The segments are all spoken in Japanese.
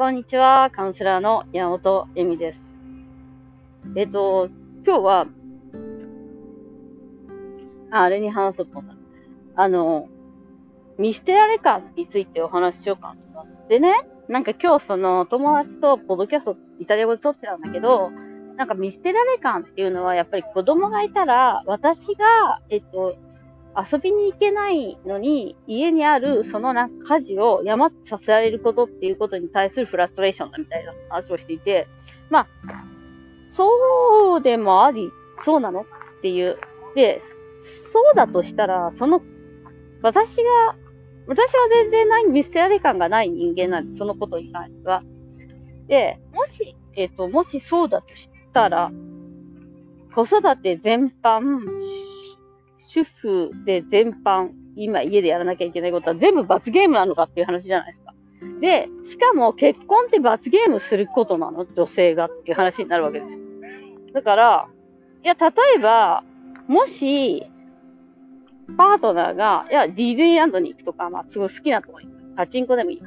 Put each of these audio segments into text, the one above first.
こんにちは。カウンセラーの山本恵美です。えっ、と、今日は、ああれに話そうと思った。あの、見捨てられ感についてお話ししようかと思います。でね、なんか今日その友達とポッドキャストイタリア語で撮ってたんだけど、なんか見捨てられ感っていうのはやっぱり子供がいたら、私が、えっと、遊びに行けないのに、家にあるそのなんか家事を山させられることっていうことに対するフラストレーションだみたいな話をしていて、まあ、そうでもあり、そうなのっていう。で、そうだとしたら、その、私が、私は全然ない、見捨てられ感がない人間なんです、そのことに関しては。で、もし、えっ、ー、と、もしそうだとしたら、子育て全般、主婦で全般、今家でやらなきゃいけないことは全部罰ゲームなのかっていう話じゃないですか。で、しかも結婚って罰ゲームすることなの女性がっていう話になるわけですよ。だから、いや、例えば、もし、パートナーが、いや、ディズニーランドに行くとか、まあ、すごい好きなとこに行く。パチンコでもいい。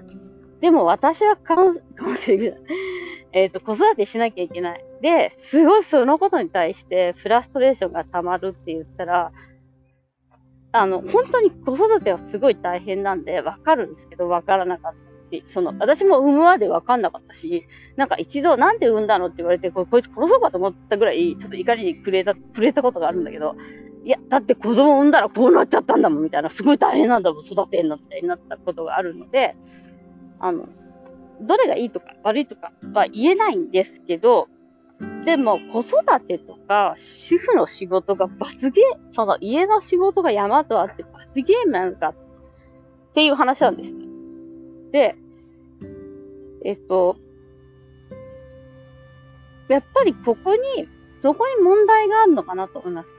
でも、私はカウン、カウンセリング えっ、と、子育てしなきゃいけない。で、すごいそのことに対してフラストレーションが溜まるって言ったら、あの、本当に子育てはすごい大変なんで、わかるんですけど、わからなかった。その、私も産むまでわかんなかったし、なんか一度なんで産んだのって言われて、ここいつ殺そうかと思ったぐらい、ちょっと怒りにくれた、くれたことがあるんだけど、いや、だって子供産んだらこうなっちゃったんだもん、みたいな、すごい大変なんだもん、育てんの、みたいになったことがあるので、あの、どれがいいとか悪いとかは言えないんですけど、でも、子育てとか、主婦の仕事が罰ゲーム、その家の仕事が山とあって罰ゲームなのかっていう話なんですね。で、えっと、やっぱりここに、どこに問題があるのかなと思います。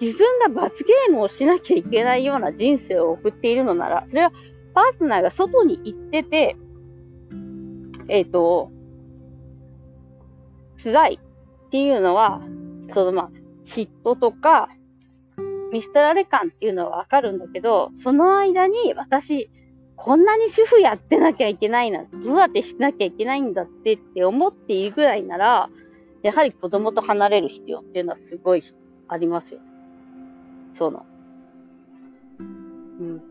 自分が罰ゲームをしなきゃいけないような人生を送っているのなら、それはパートナーが外に行ってて、えっ、と、辛いっていうのは、そのまあ、嫉妬とか、見捨てられ感っていうのはわかるんだけど、その間に私、こんなに主婦やってなきゃいけないな、子育てしなきゃいけないんだってって思っているぐらいなら、やはり子供と離れる必要っていうのはすごいありますよ。その。うん。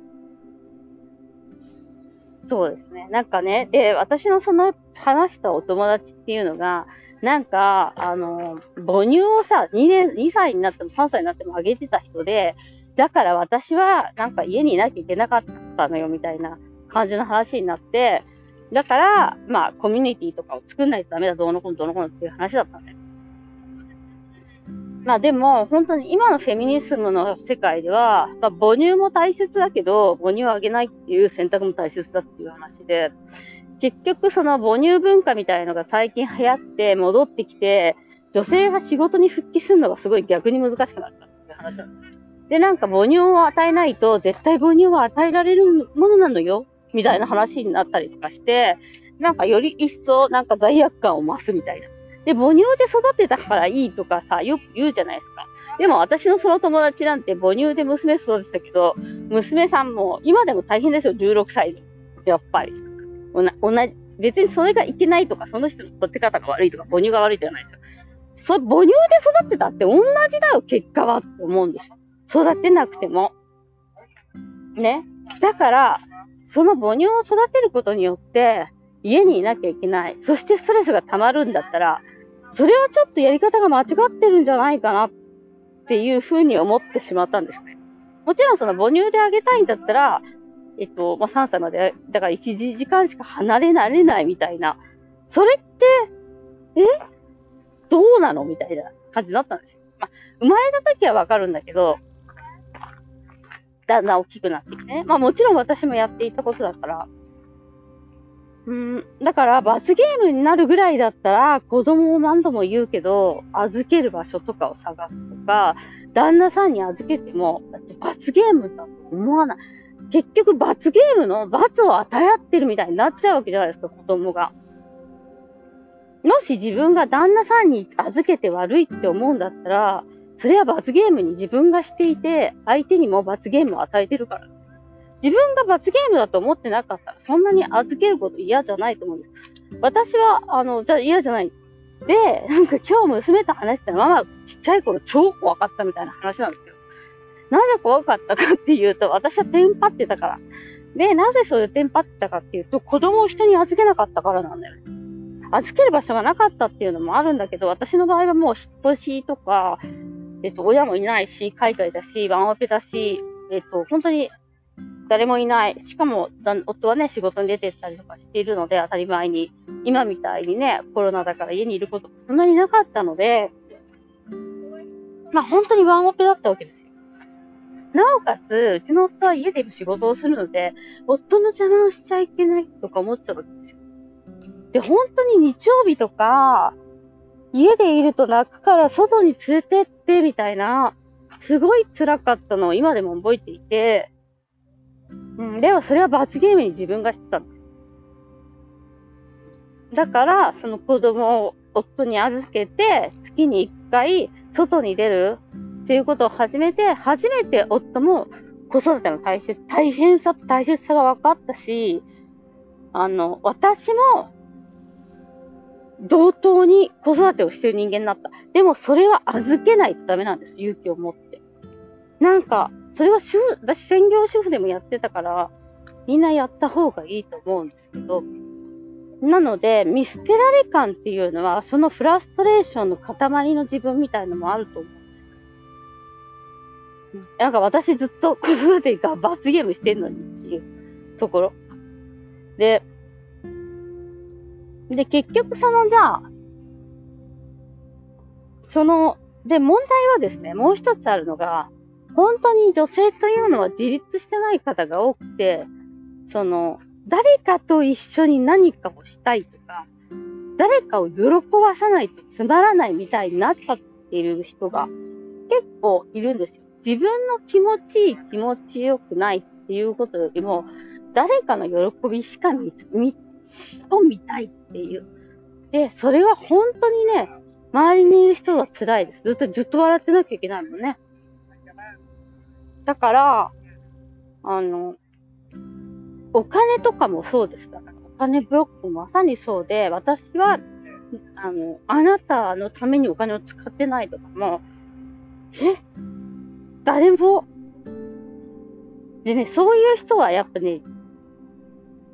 そうですね。なんかね、で、私のその話したお友達っていうのが、なんか、あの、母乳をさ、2年、2歳になっても3歳になってもあげてた人で、だから私はなんか家にいなきゃいけなかったのよみたいな感じの話になって、だから、まあ、コミュニティとかを作んないとダメだ、どうのこうのどうのこうのっていう話だったんだよ。まあでも、本当に今のフェミニズムの世界では、まあ、母乳も大切だけど、母乳をあげないっていう選択も大切だっていう話で、結局その母乳文化みたいのが最近流行って戻ってきて、女性が仕事に復帰するのがすごい逆に難しくなったっていう話なんですで、なんか母乳を与えないと絶対母乳は与えられるものなのよ、みたいな話になったりとかして、なんかより一層なんか罪悪感を増すみたいな。で、母乳で育てたからいいとかさ、よく言うじゃないですか。でも私のその友達なんて母乳で娘育てたけど、娘さんも今でも大変ですよ、16歳で。やっぱり。同じ、別にそれがいけないとか、その人の育て方が悪いとか、母乳が悪いじゃないですよ。そ母乳で育ってたって同じだよ、結果はって思うんですよ。育てなくても。ね。だから、その母乳を育てることによって、家にいなきゃいけない。そしてストレスが溜まるんだったら、それはちょっとやり方が間違ってるんじゃないかなっていうふうに思ってしまったんですね。もちろんその母乳であげたいんだったら、えっと、まあ、3歳まで、だから1時間しか離れられないみたいな。それって、え？どうなのみたいな感じだったんですよ。まあ、生まれた時はわかるんだけど、だんだん大きくなってきてね。まあもちろん私もやっていたことだから。うん、だから罰ゲームになるぐらいだったら子供を何度も言うけど、預ける場所とかを探すとか、旦那さんに預けても、罰ゲームだと思わない。結局罰ゲームの罰を与え合ってるみたいになっちゃうわけじゃないですか、子供が。もし自分が旦那さんに預けて悪いって思うんだったら、それは罰ゲームに自分がしていて、相手にも罰ゲームを与えてるから。自分が罰ゲームだと思ってなかったら、そんなに預けること嫌じゃないと思うんです。私は、あの、じゃ嫌じゃない。で、なんか今日娘と話したらママちっちゃい頃超怖かったみたいな話なんですよ。なぜ怖かったかっていうと、私はテンパってたから。で、なぜそういうテンパってたかっていうと、子供を人に預けなかったからなんだよね。預ける場所がなかったっていうのもあるんだけど、私の場合はもう引っ越しとか、えっと、親もいないし、海外だし、ワンオペだし、えっと、本当に誰もいない。しかも、夫はね、仕事に出てったりとかしているので、当たり前に。今みたいにね、コロナだから家にいることそんなになかったので、まあ本当にワンオペだったわけですよ。なおかつ、うちの夫は家で仕事をするので、夫の邪魔をしちゃいけないとか思ってたわけですよ。で、本当に日曜日とか、家でいると泣くから外に連れてってみたいな、すごい辛かったのを今でも覚えていて、うん、でもそれは罰ゲームに自分が知ったんです。だから、その子供を夫に預けて、月に一回外に出るっていうことを始めて、初めて夫も子育ての大切、大変さ大切さが分かったし、あの、私も同等に子育てをしてる人間になった。でもそれは預けないとダメなんです。勇気を持って。なんか、それは主婦、私専業主婦でもやってたから、みんなやった方がいいと思うんですけど、なので、見捨てられ感っていうのは、そのフラストレーションの塊の自分みたいのもあると思う。なんか私ずっと子育てが罰ゲームしてんのにっていうところ。で、で、結局そのじゃあ、その、で、問題はですね、もう一つあるのが、本当に女性というのは自立してない方が多くて、その、誰かと一緒に何かをしたいとか、誰かを喜ばさないとつまらないみたいになっちゃっている人が結構いるんですよ。自分の気持ちいい、気持ちよくないっていうことよりも、誰かの喜びしか見、見、を見たいっていう。で、それは本当にね、周りにいる人は辛いです。ずっとずっと笑ってなきゃいけないもんね。だから、あの、お金とかもそうですから、お金ブロックもまさにそうで、私は、あの、あなたのためにお金を使ってないとかも、え？誰も、でね、そういう人はやっぱね、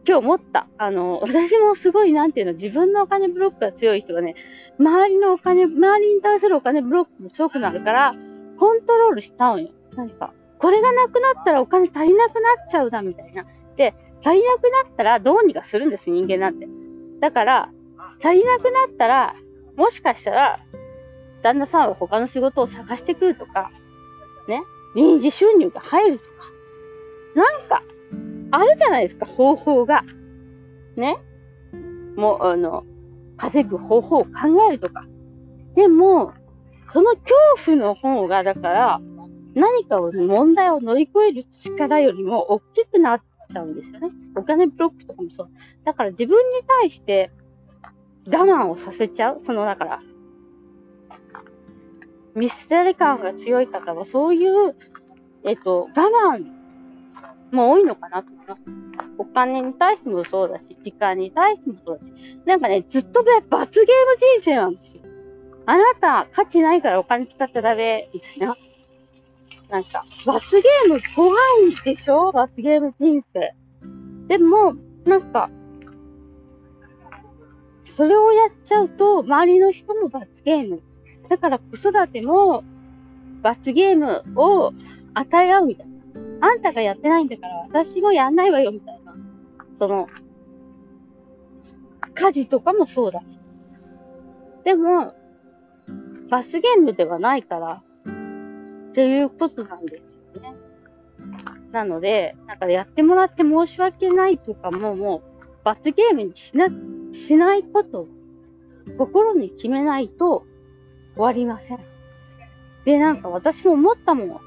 今日思った。あの、私もすごい、なんていうの、自分のお金ブロックが強い人がね、周りのお金、周りに対するお金ブロックも強くなるから、コントロールしたのよ。何か。これがなくなったらお金足りなくなっちゃうだ、みたいな。で、足りなくなったらどうにかするんです、人間なんて。だから、足りなくなったら、もしかしたら、旦那さんは他の仕事を探してくるとか、ね、臨時収入が入るとか、なんか、あるじゃないですか、方法が。ね。もう、あの、稼ぐ方法を考えるとか。でも、その恐怖の方が、だから、何かを、問題を乗り越える力よりも大きくなっちゃうんですよね。お金ブロックとかもそう。だから自分に対して我慢をさせちゃう。その、だから、見捨てられ感が強い方は、そういう、えっと、我慢も多いのかなと思います。お金に対してもそうだし、時間に対してもそうだし、なんかね、ずっと罰ゲーム人生なんですよ。あなた、価値ないからお金使っちゃダメ、みたいな。なんか、罰ゲーム怖いでしょ？罰ゲーム人生。でも、なんか、それをやっちゃうと、周りの人も罰ゲーム。だから子育ても、罰ゲームを与え合うみたいな。あんたがやってないんだから私もやんないわよ、みたいな。その、家事とかもそうだし。でも、罰ゲームではないから、っていうことなんですよね。なので、なんかやってもらって申し訳ないとかも、もう、罰ゲームにしな、しないことを心に決めないと終わりません。で、なんか私も思ったもん。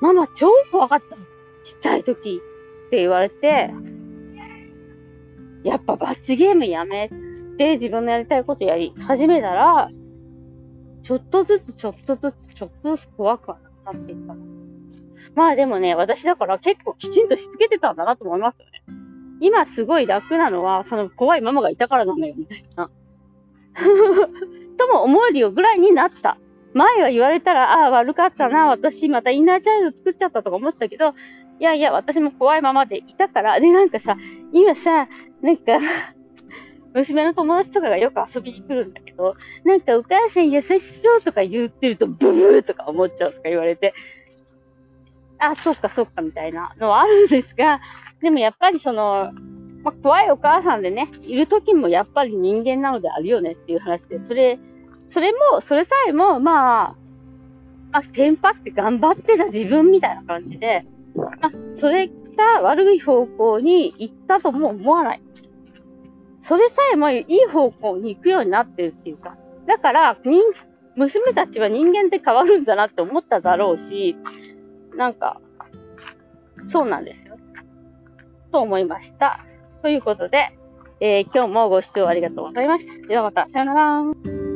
ママ超怖かった。ちっちゃい時って言われて、やっぱ罰ゲームやめて自分のやりたいことやり始めたら、ちょっとずつちょっとずつちょっとずつ怖くはなっていった。まあでもね、私だから結構きちんとしつけてたんだなと思いますよね。今すごい楽なのは、その怖いママがいたからなのよ、みたいな。とも思えるよぐらいになった。前は言われたら、ああ、悪かったな、私またインナーチャイルド作っちゃったとか思ってたけど、いやいや、私も怖いままでいたから、で、なんかさ、今さ、なんか 娘の友達とかがよく遊びに来るんだけど、なんかお母さん優しそうとか言ってると、ブブーとか思っちゃうとか言われて、あ、そっかそっかみたいなのはあるんですが、でもやっぱりその、まあ、怖いお母さんでね、いる時もやっぱり人間なのであるよねっていう話で、それ、それも、それさえも、まあ、まあ、テンパって頑張ってた自分みたいな感じで、まあ、それが悪い方向に行ったとも思わない。それさえもいい方向に行くようになってるっていうか、だから、娘たちは人間って変わるんだなって思っただろうし、なんか、そうなんですよ。と思いました。ということで、えー、今日もご視聴ありがとうございました。ではまた、さよなら。